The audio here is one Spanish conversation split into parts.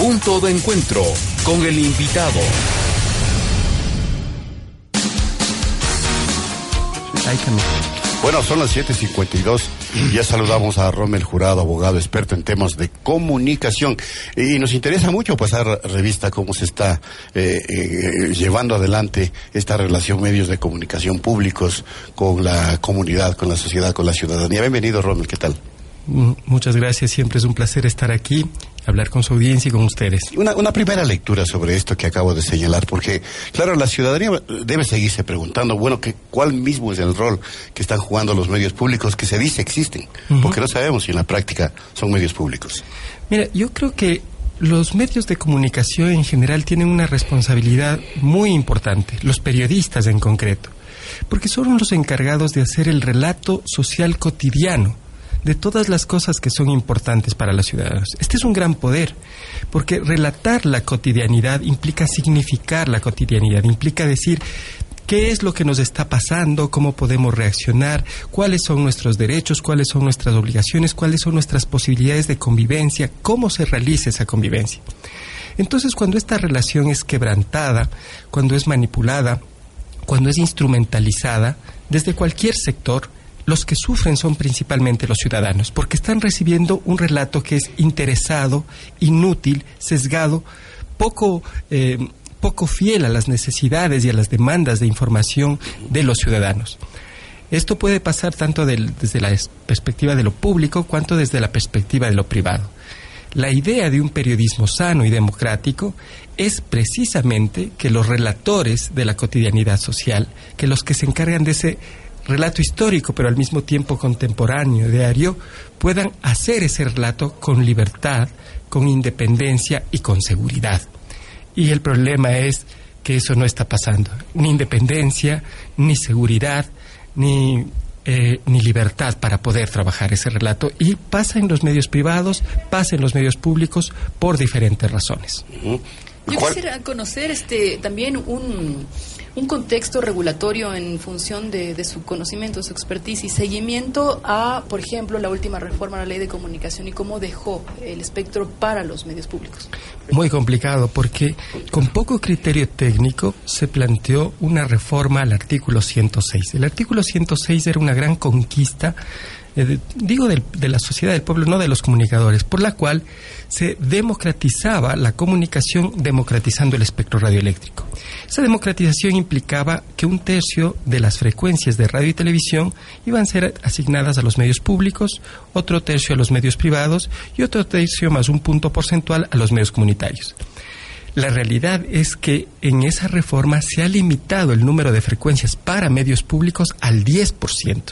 Punto de encuentro con el invitado. Bueno, son las 7:52. Ya saludamos a Rommel Jurado, abogado experto en temas de comunicación. Y nos interesa mucho pasar revista cómo se está eh, eh, llevando adelante esta relación medios de comunicación públicos con la comunidad, con la sociedad, con la ciudadanía. Bienvenido, Rommel, ¿qué tal? Muchas gracias, siempre es un placer estar aquí, hablar con su audiencia y con ustedes. Una, una, primera lectura sobre esto que acabo de señalar, porque, claro, la ciudadanía debe seguirse preguntando, bueno, que, ¿cuál mismo es el rol que están jugando los medios públicos que se dice existen? Porque no sabemos si en la práctica son medios públicos. Mira, yo creo que los medios de comunicación en general tienen una responsabilidad muy importante, los periodistas en concreto, porque son los encargados de hacer el relato social cotidiano de todas las cosas que son importantes para los ciudadanos. Este es un gran poder, porque relatar la cotidianidad implica significar la cotidianidad, implica decir qué es lo que nos está pasando, cómo podemos reaccionar, cuáles son nuestros derechos, cuáles son nuestras obligaciones, cuáles son nuestras posibilidades de convivencia, cómo se realiza esa convivencia. Entonces, cuando esta relación es quebrantada, cuando es manipulada, cuando es instrumentalizada, desde cualquier sector, los que sufren son principalmente los ciudadanos, porque están recibiendo un relato que es interesado, inútil, sesgado, poco, eh, poco fiel a las necesidades y a las demandas de información de los ciudadanos. Esto puede pasar tanto desde la perspectiva de lo público cuanto desde la perspectiva de lo privado. La idea de un periodismo sano y democrático es precisamente que los relatores de la cotidianidad social, que los que se encargan de ese relato histórico, pero al mismo tiempo contemporáneo, diario, puedan hacer ese relato con libertad, con independencia y con seguridad. Y el problema es que eso no está pasando. Ni independencia, ni seguridad, ni, eh, ni libertad para poder trabajar ese relato. Y pasa en los medios privados, pasa en los medios públicos por diferentes razones. Yo quisiera conocer este también un un contexto regulatorio en función de, su conocimiento, su expertise y seguimiento a, por ejemplo, la última reforma a la ley de comunicación y cómo dejó el espectro para los medios públicos. Muy complicado porque con poco criterio técnico se planteó una reforma al artículo 106. El artículo 106 era una gran conquista eh, digo de la sociedad del pueblo, no de los comunicadores, por la cual se democratizaba la comunicación democratizando el espectro radioeléctrico. Esa democratización implicaba que un tercio de las frecuencias de radio y televisión iban a ser asignadas a los medios públicos, otro tercio a los medios privados y otro tercio más un punto porcentual a los medios comunitarios. La realidad es que en esa reforma se ha limitado el número de frecuencias para medios públicos al 10%.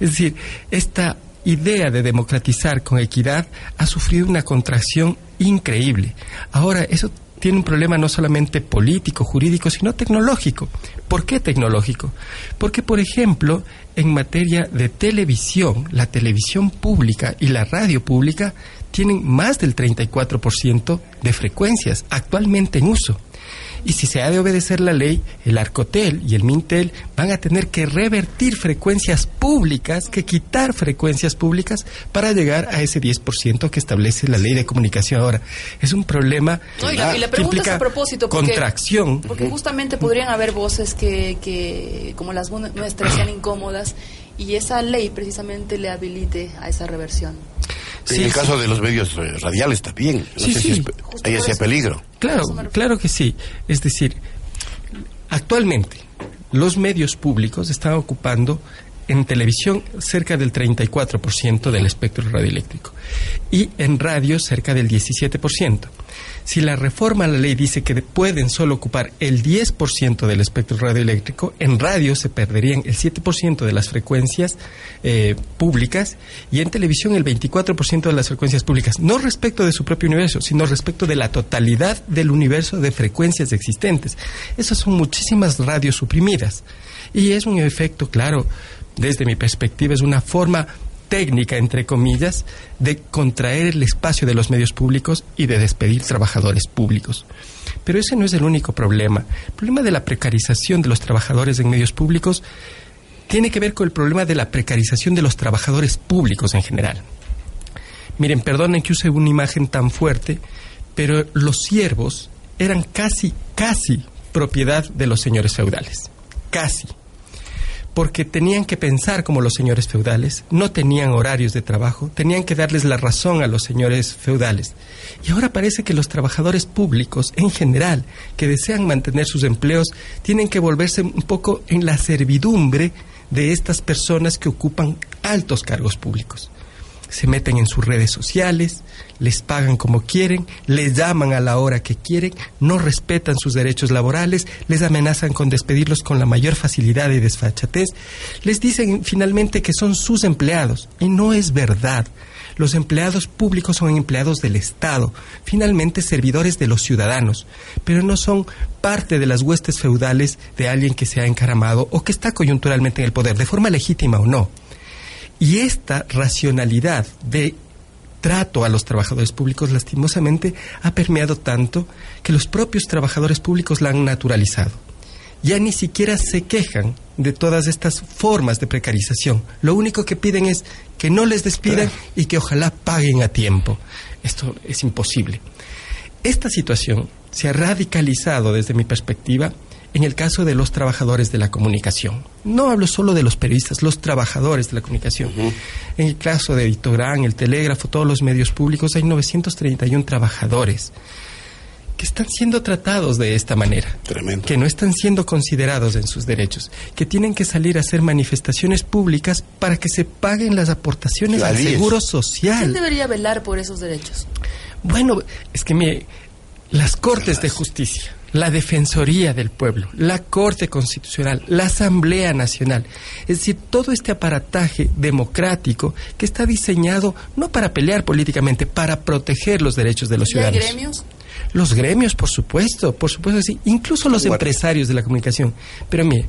Es decir, esta idea de democratizar con equidad ha sufrido una contracción increíble. Ahora, eso tiene un problema no solamente político, jurídico, sino tecnológico. ¿Por qué tecnológico? Porque, por ejemplo, en materia de televisión, la televisión pública y la radio pública tienen más del 34% de frecuencias actualmente en uso. Y si se ha de obedecer la ley, el Arcotel y el Mintel van a tener que revertir frecuencias públicas, que quitar frecuencias públicas para llegar a ese 10% que establece la ley de comunicación. Ahora, es un problema no, y la, pregunta a propósito, porque, contracción. Porque justamente podrían haber voces que, que como las nuestras, sean incómodas y esa ley precisamente le habilite a esa reversión en el caso de los medios eh, radiales también. No sé si hay ese peligro. Claro, claro que sí. Es decir, actualmente los medios públicos están ocupando en televisión cerca del 34% del espectro radioeléctrico y en radio cerca del 17%. Si la reforma a la ley dice que pueden solo ocupar el 10% del espectro radioeléctrico, en radio se perderían el 7% de las frecuencias eh, públicas y en televisión el 24% de las frecuencias públicas, no respecto de su propio universo, sino respecto de la totalidad del universo de frecuencias existentes. Esas son muchísimas radios suprimidas y es un efecto, claro, desde mi perspectiva, es una forma técnica, entre comillas, de contraer el espacio de los medios públicos y de despedir trabajadores públicos. Pero ese no es el único problema. El problema de la precarización de los trabajadores en medios públicos tiene que ver con el problema de la precarización de los trabajadores públicos en general. Miren, perdonen que use una imagen tan fuerte, pero los siervos eran casi, casi propiedad de los señores feudales. Casi porque tenían que pensar como los señores feudales, no tenían horarios de trabajo, tenían que darles la razón a los señores feudales. Y ahora parece que los trabajadores públicos, en general, que desean mantener sus empleos, tienen que volverse un poco en la servidumbre de estas personas que ocupan altos cargos públicos se meten en sus redes sociales, les pagan como quieren, les llaman a la hora que quieren, no respetan sus derechos laborales, les amenazan con despedirlos con la mayor facilidad y desfachatez, les dicen finalmente que son sus empleados y no es verdad. Los empleados públicos son empleados del Estado, finalmente servidores de los ciudadanos, pero no son parte de las huestes feudales de alguien que se ha encaramado o que está coyunturalmente en el poder, de forma legítima o no. Y esta racionalidad de trato a los trabajadores públicos lastimosamente ha permeado tanto que los propios trabajadores públicos la han naturalizado. Ya ni siquiera se quejan de todas estas formas de precarización. Lo único que piden es que no les despidan y que ojalá paguen a tiempo. Esto es imposible. Esta situación se ha radicalizado desde mi perspectiva en el caso de los trabajadores de la comunicación. No hablo solo de los periodistas, los trabajadores de la comunicación. En el caso de Editorán, el Telégrafo, todos los medios públicos, hay 931 trabajadores que están siendo tratados de esta manera, que no están siendo considerados en sus derechos, que tienen que salir a hacer manifestaciones públicas para que se paguen las aportaciones al seguro social. ¿Quién debería velar por esos derechos? Bueno, es que mire, las cortes de justicia la Defensoría del Pueblo, la Corte Constitucional, la Asamblea Nacional. Es decir, todo este aparataje democrático que está diseñado no para pelear políticamente, para proteger los derechos de los ciudadanos. ¿Los gremios? Los gremios, por supuesto, por supuesto, sí. Incluso los empresarios de la comunicación. Pero mire,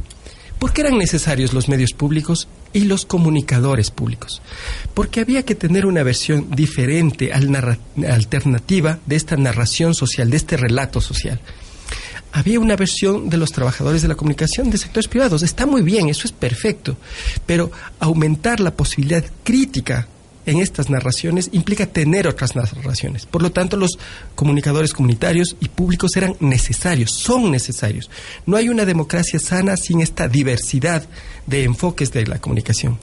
¿Por qué eran necesarios los medios públicos y los comunicadores públicos? Porque había que tener una versión diferente, alternativa de esta narración social, de este relato social había una versión de los trabajadores de la comunicación de sectores privados. Está muy bien, eso es perfecto, pero aumentar la posibilidad crítica en estas narraciones implica tener otras narraciones. Por lo tanto, los comunicadores comunitarios y públicos eran necesarios, son necesarios. No hay una democracia sana sin esta diversidad de enfoques de la comunicación.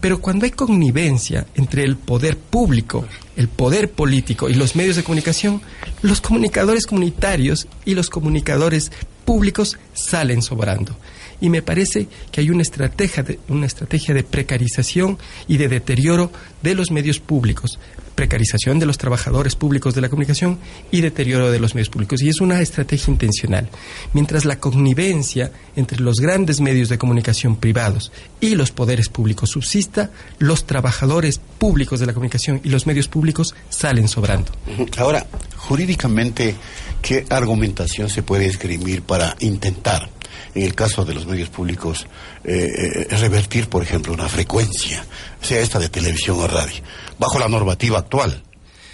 Pero cuando hay connivencia entre el poder público, el poder político y los medios de comunicación, los comunicadores comunitarios y los comunicadores públicos salen sobrando. Y me parece que hay una estrategia de, una estrategia de precarización y de deterioro de los medios públicos, precarización de los trabajadores públicos de la comunicación y deterioro de los medios públicos. Y es una estrategia intencional. Mientras la connivencia entre los grandes medios de comunicación privados y los poderes públicos subsista, los trabajadores públicos de la comunicación y los medios públicos salen sobrando. Ahora, jurídicamente, ¿qué argumentación se puede esgrimir para intentar en el caso de los medios públicos, eh, eh, revertir, por ejemplo, una frecuencia, sea esta de televisión o radio, bajo la normativa actual.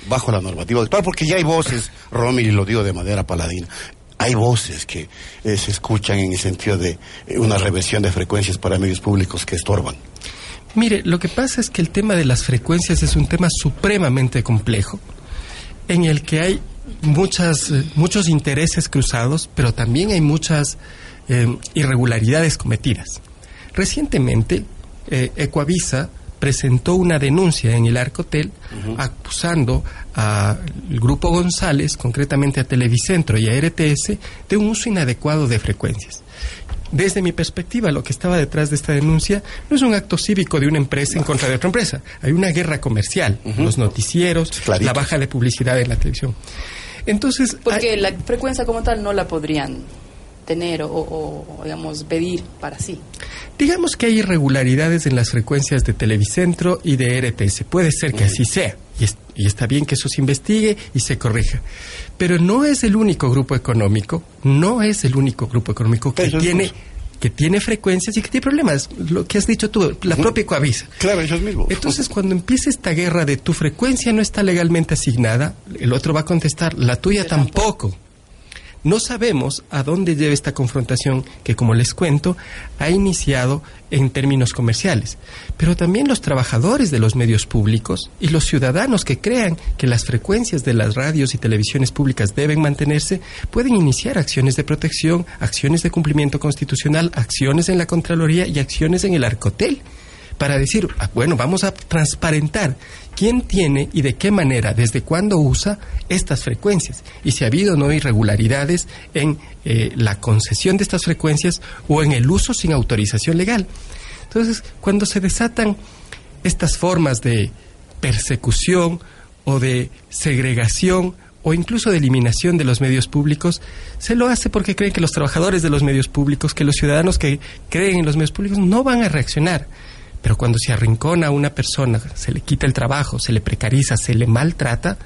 Bajo la normativa actual, porque ya hay voces, Romy, lo digo de manera paladina, hay voces que eh, se escuchan en el sentido de una reversión de frecuencias para medios públicos que estorban. Mire, lo que pasa es que el tema de las frecuencias es un tema supremamente complejo, en el que hay muchas, muchos intereses cruzados, pero también hay muchas eh, irregularidades cometidas. Recientemente, eh, Ecuavisa presentó una denuncia en el Arcotel acusando al Grupo González, concretamente a Televicentro y a RTS, de un uso inadecuado de frecuencias. Desde mi perspectiva, lo que estaba detrás de esta denuncia no es un acto cívico de una empresa en contra de otra empresa. Hay una guerra comercial, los noticieros, la baja de publicidad en la televisión. Entonces, porque la frecuencia como tal no la podrían tener o, digamos, pedir para sí. Digamos que hay irregularidades en las frecuencias de Televicentro y de RTS. Puede ser que así sea. Y, está bien que eso se investigue y se corrija. Pero no es el único grupo económico, no es el único grupo económico que tiene que tiene frecuencias y que tiene problemas. Lo que has dicho tú, la propia Coavisa. Claro, ellos mismos. Entonces, cuando empieza esta guerra de tu frecuencia no está legalmente asignada, el otro va a contestar, la tuya tampoco No sabemos a dónde lleva esta confrontación que, como les cuento, ha iniciado en términos comerciales. Pero también los trabajadores de los medios públicos y los ciudadanos que crean que las frecuencias de las radios y televisiones públicas deben mantenerse pueden iniciar acciones de protección, acciones de cumplimiento constitucional, acciones en la Contraloría y acciones en el Arcotel para decir, ah, bueno, vamos a transparentar quién tiene y de qué manera, desde cuándo usa estas frecuencias y si ha habido o no irregularidades en eh, la concesión de estas frecuencias o en el uso sin autorización legal. Entonces, cuando se desatan estas formas de persecución o de segregación o incluso de eliminación de los medios públicos, se lo hace porque creen que los trabajadores de los medios públicos, que los ciudadanos que creen en los medios públicos no van a reaccionar. Pero cuando se arrincona a una persona, se le quita el trabajo, se le precariza, se le maltrata,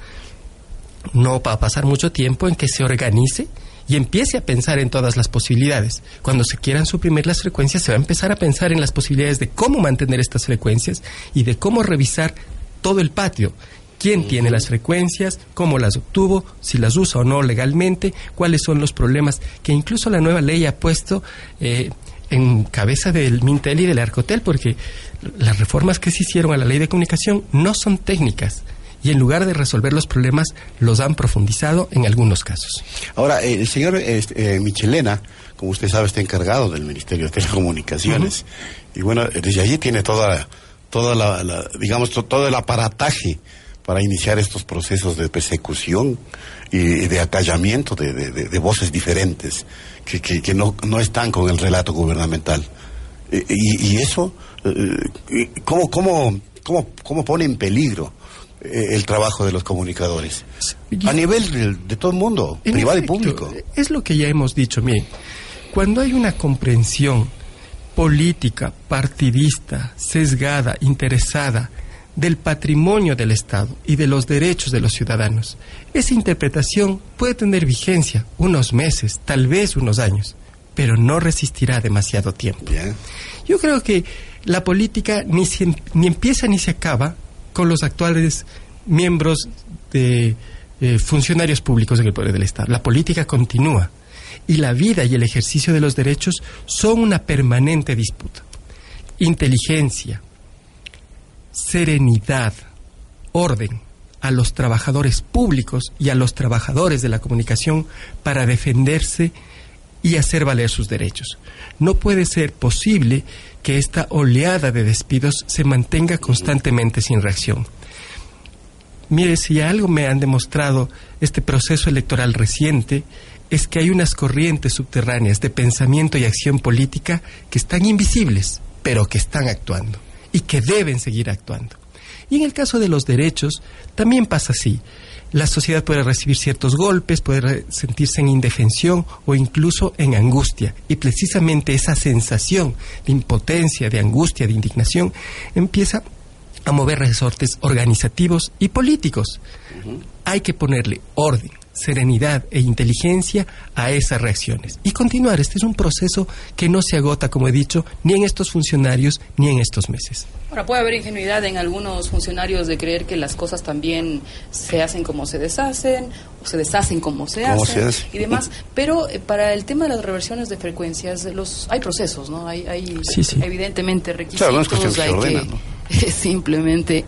no va a pasar mucho tiempo en que se organice y empiece a pensar en todas las posibilidades. Cuando se quieran suprimir las frecuencias, se va a empezar a pensar en las posibilidades de cómo mantener estas frecuencias y de cómo revisar todo el patio. ¿Quién tiene las frecuencias? ¿Cómo las obtuvo? ¿Si las usa o no legalmente? ¿Cuáles son los problemas que incluso la nueva ley ha puesto eh, en cabeza del Mintel y del Arcotel, porque las reformas que se hicieron a la ley de comunicación no son técnicas y en lugar de resolver los problemas los han profundizado en algunos casos. Ahora, eh, el señor este, eh, Michelena, como usted sabe, está encargado del Ministerio de Telecomunicaciones y bueno, desde allí tiene toda, toda la, digamos, todo el aparataje para iniciar estos procesos de persecución y de acallamiento de voces diferentes que, que, no, no, están con el relato gubernamental. Eh, y, y, eso, eh, ¿cómo, cómo, cómo, cómo pone en peligro eh, el trabajo de los comunicadores? A nivel de, todo el mundo, privado y público. Es lo que ya hemos dicho, miren, cuando hay una comprensión política, partidista, sesgada, interesada, del patrimonio del Estado y de los derechos de los ciudadanos. Esa interpretación puede tener vigencia unos meses, tal vez unos años, pero no resistirá demasiado tiempo. Yo creo que la política ni, ni empieza ni se acaba con los actuales miembros de eh, funcionarios públicos en el poder del Estado. La política continúa y la vida y el ejercicio de los derechos son una permanente disputa. Inteligencia, serenidad, orden a los trabajadores públicos y a los trabajadores de la comunicación para defenderse y hacer valer sus derechos. No puede ser posible que esta oleada de despidos se mantenga constantemente sin reacción. Mire, si algo me han demostrado este proceso electoral reciente, es que hay unas corrientes subterráneas de pensamiento y acción política que están invisibles, pero que están actuando y que deben seguir actuando. Y en el caso de los derechos, también pasa así. La sociedad puede recibir ciertos golpes, puede sentirse en indefensión o incluso en angustia. Y precisamente esa sensación de impotencia, de angustia, de indignación, empieza a mover resortes organizativos y políticos. Hay que ponerle orden, serenidad e inteligencia a esas reacciones y continuar. Este es un proceso que no se agota, como he dicho, ni en estos funcionarios ni en estos meses. Ahora, puede haber ingenuidad en algunos funcionarios de creer que las cosas también se hacen como se deshacen, o se deshacen como se hacen y demás, pero eh, para el tema de las reversiones de frecuencias, los hay procesos, ¿no? Hay, hay evidentemente requisitos, simplemente,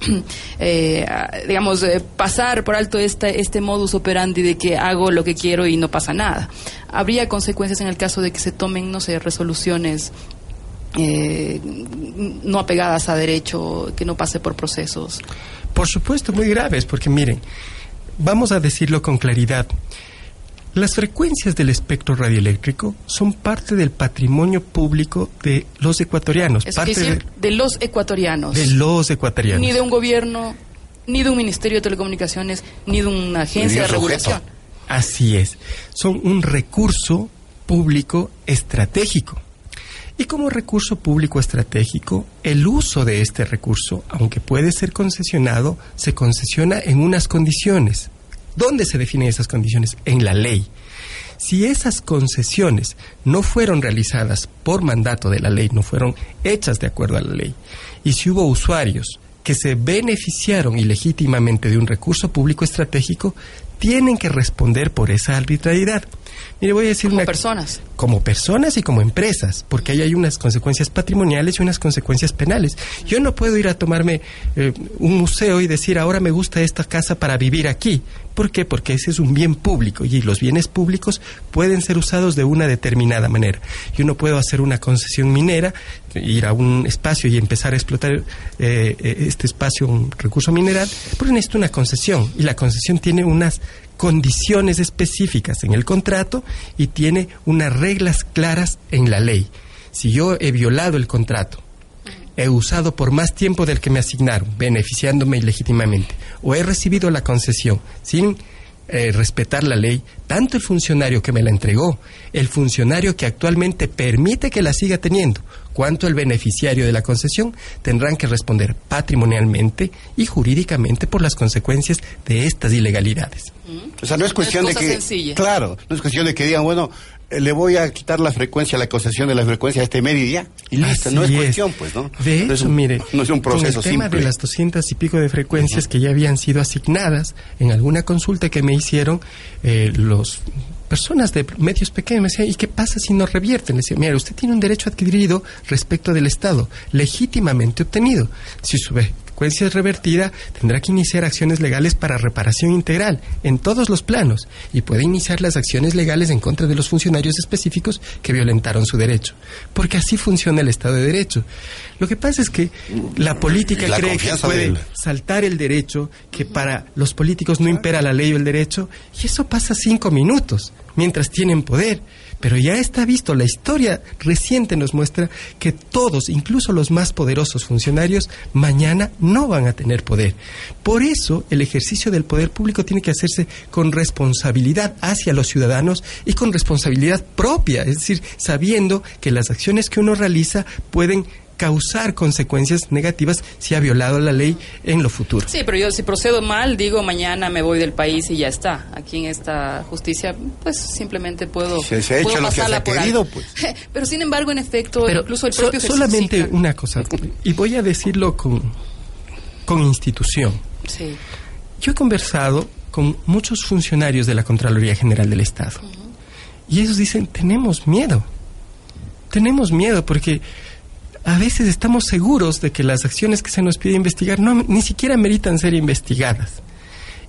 eh, digamos, eh, pasar por alto este, este modus operandi de que hago lo que quiero y no pasa nada. Habría consecuencias en el caso de que se tomen, no sé, resoluciones eh, no apegadas a derecho, que no pase por procesos. Por supuesto, muy graves, porque miren, vamos a decirlo con claridad. Las frecuencias del espectro radioeléctrico son parte del patrimonio público de los ecuatorianos. parte de, los ecuatorianos. De los ecuatorianos. Ni de un gobierno, ni de un ministerio de telecomunicaciones, ni de una agencia de regulación. Así es. Son un recurso público estratégico. Y como recurso público estratégico, el uso de este recurso, aunque puede ser concesionado, se concesiona en unas condiciones ¿Dónde se definen esas condiciones? En la ley. Si esas concesiones no fueron realizadas por mandato de la ley, no fueron hechas de acuerdo a la ley, y si hubo usuarios que se beneficiaron ilegítimamente de un recurso público estratégico, tienen que responder por esa arbitrariedad. Mire, voy a decir como una... personas. Como personas y como empresas, porque ahí hay unas consecuencias patrimoniales y unas consecuencias penales. Yo no puedo ir a tomarme eh, un museo y decir, ahora me gusta esta casa para vivir aquí. ¿Por qué? Porque ese es un bien público y los bienes públicos pueden ser usados de una determinada manera. Yo no puedo hacer una concesión minera, ir a un espacio y empezar a explotar eh, eh, este espacio, un recurso mineral, porque necesito una concesión y la concesión tiene unas condiciones específicas en el contrato y tiene unas reglas claras en la ley. Si yo he violado el contrato, he usado por más tiempo del que me asignaron, beneficiándome ilegítimamente, o he recibido la concesión sin eh, respetar la ley, tanto el funcionario que me la entregó, el funcionario que actualmente permite que la siga teniendo, cuanto el beneficiario de la concesión, tendrán que responder patrimonialmente y jurídicamente por las consecuencias de estas ilegalidades. O sea, no es cuestión de que... Claro, no es cuestión de que digan, bueno, le voy a quitar la frecuencia, la concesión de la frecuencia a este medio y ya. Y listo, no es, cuestión, pues, ¿no? De no eso, mire, no es un proceso con el tema de las doscientas y pico de frecuencias que ya habían sido asignadas en alguna consulta que me hicieron eh, los personas de medios pequeños me decían, ¿y qué pasa si no revierten? Le decía, mira, usted tiene un derecho adquirido respecto del Estado, legítimamente obtenido. Si su frecuencia es revertida, tendrá que iniciar acciones legales para reparación integral en todos los planos y puede iniciar las acciones legales en contra de los funcionarios específicos que violentaron su derecho. Porque así funciona el Estado de Derecho. Lo que pasa es que la política cree que puede saltar el derecho, que para los políticos no impera la ley o el derecho, y eso pasa cinco minutos mientras tienen poder. Pero ya está visto, la historia reciente nos muestra que todos, incluso los más poderosos funcionarios, mañana no van a tener poder. Por eso el ejercicio del poder público tiene que hacerse con responsabilidad hacia los ciudadanos y con responsabilidad propia, es decir, sabiendo que las acciones que uno realiza pueden causar consecuencias negativas si ha violado la ley en lo futuro. Sí, pero yo si procedo mal, digo mañana me voy del país y ya está. Aquí en esta justicia, pues simplemente puedo, se, se puedo lo que se ha querido, pues. Pero sin embargo, en efecto, pero incluso el propio so, Solamente una cosa, y voy a decirlo con, con institución. Sí. Yo he conversado con muchos funcionarios de la Contraloría General del Estado. Uh -huh. Y ellos dicen, tenemos miedo. Tenemos miedo porque a veces estamos seguros de que las acciones que se nos pide investigar no, ni siquiera meritan ser investigadas.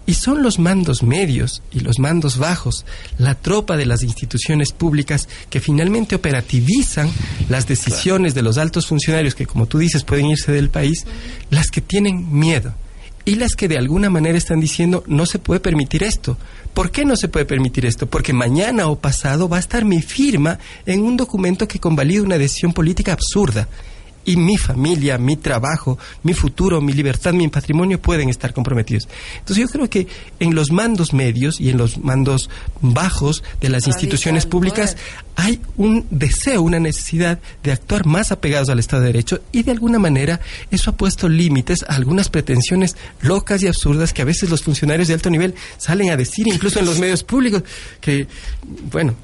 Y son los mandos medios y los mandos bajos, la tropa de las instituciones públicas que finalmente operativizan las decisiones de los altos funcionarios que, como tú dices, pueden irse del país, las que tienen miedo y las que de alguna manera están diciendo no se puede permitir esto. ¿Por qué no se puede permitir esto? Porque mañana o pasado va a estar mi firma en un documento que convalida una decisión política absurda. Y mi familia, mi trabajo, mi futuro, mi libertad, mi patrimonio pueden estar comprometidos. Entonces yo creo que en los mandos medios y en los mandos bajos de las instituciones públicas hay un deseo, una necesidad de actuar más apegados al Estado de Derecho y de alguna manera eso ha puesto límites a algunas pretensiones locas y absurdas que a veces los funcionarios de alto nivel salen a decir, incluso en los medios públicos, que, bueno,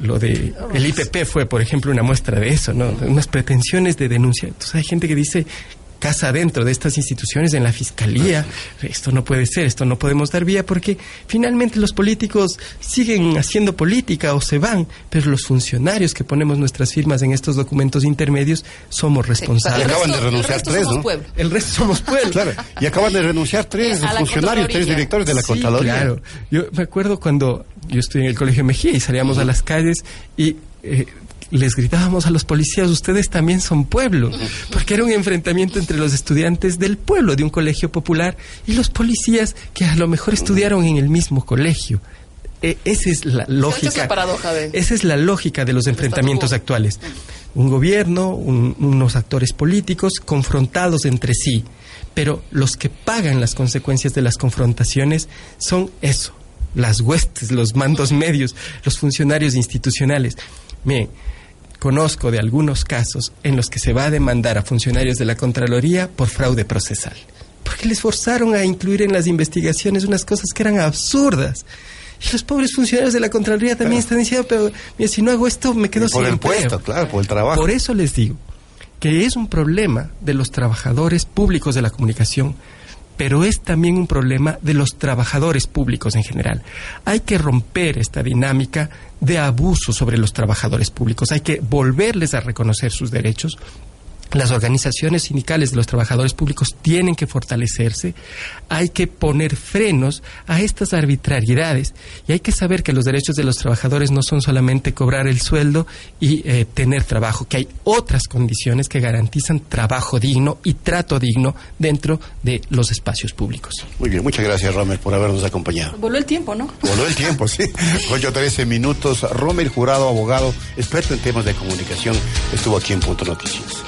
lo de el IPP fue, por ejemplo, una muestra de eso, ¿no? Unas pretensiones de denuncia. Entonces hay gente que dice casa dentro de estas instituciones, en la fiscalía. Esto no puede ser, esto no podemos dar vía porque finalmente los políticos siguen haciendo política o se van, pero los funcionarios que ponemos nuestras firmas en estos documentos intermedios somos responsables. y acaban de renunciar tres, ¿no? Pueblo. El resto somos pueblo. Claro, y acaban de renunciar tres funcionarios, tres directores de la sí, Contraloría. Claro, yo me acuerdo cuando yo estuve en el Colegio Mejía y salíamos uh -huh. a las calles y eh, les gritábamos a los policías, ustedes también son pueblo, porque era un enfrentamiento entre los estudiantes del pueblo de un colegio popular y los policías que a lo mejor estudiaron en el mismo colegio. E esa es la lógica. Esa es la, de... esa es la lógica de los enfrentamientos actuales. Un gobierno, un, unos actores políticos confrontados entre sí, pero los que pagan las consecuencias de las confrontaciones son eso, las huestes, los mandos medios, los funcionarios institucionales. Miren, conozco de algunos casos en los que se va a demandar a funcionarios de la Contraloría por fraude procesal. Porque les forzaron a incluir en las investigaciones unas cosas que eran absurdas. Y los pobres funcionarios de la Contraloría también claro. están diciendo, pero mira, si no hago esto me quedo por sin el puesto, claro, por el trabajo. Por eso les digo que es un problema de los trabajadores públicos de la comunicación pero es también un problema de los trabajadores públicos en general. Hay que romper esta dinámica de abuso sobre los trabajadores públicos, hay que volverles a reconocer sus derechos las organizaciones sindicales de los trabajadores públicos tienen que fortalecerse, hay que poner frenos a estas arbitrariedades y hay que saber que los derechos de los trabajadores no son solamente cobrar el sueldo y eh, tener trabajo, que hay otras condiciones que garantizan trabajo digno y trato digno dentro de los espacios públicos. Muy bien, muchas gracias Romer por habernos acompañado. Voló el tiempo, ¿no? Voló el tiempo, sí. Ocho 13 minutos. Romer Jurado, abogado, experto en temas de comunicación, estuvo aquí en Punto Noticias.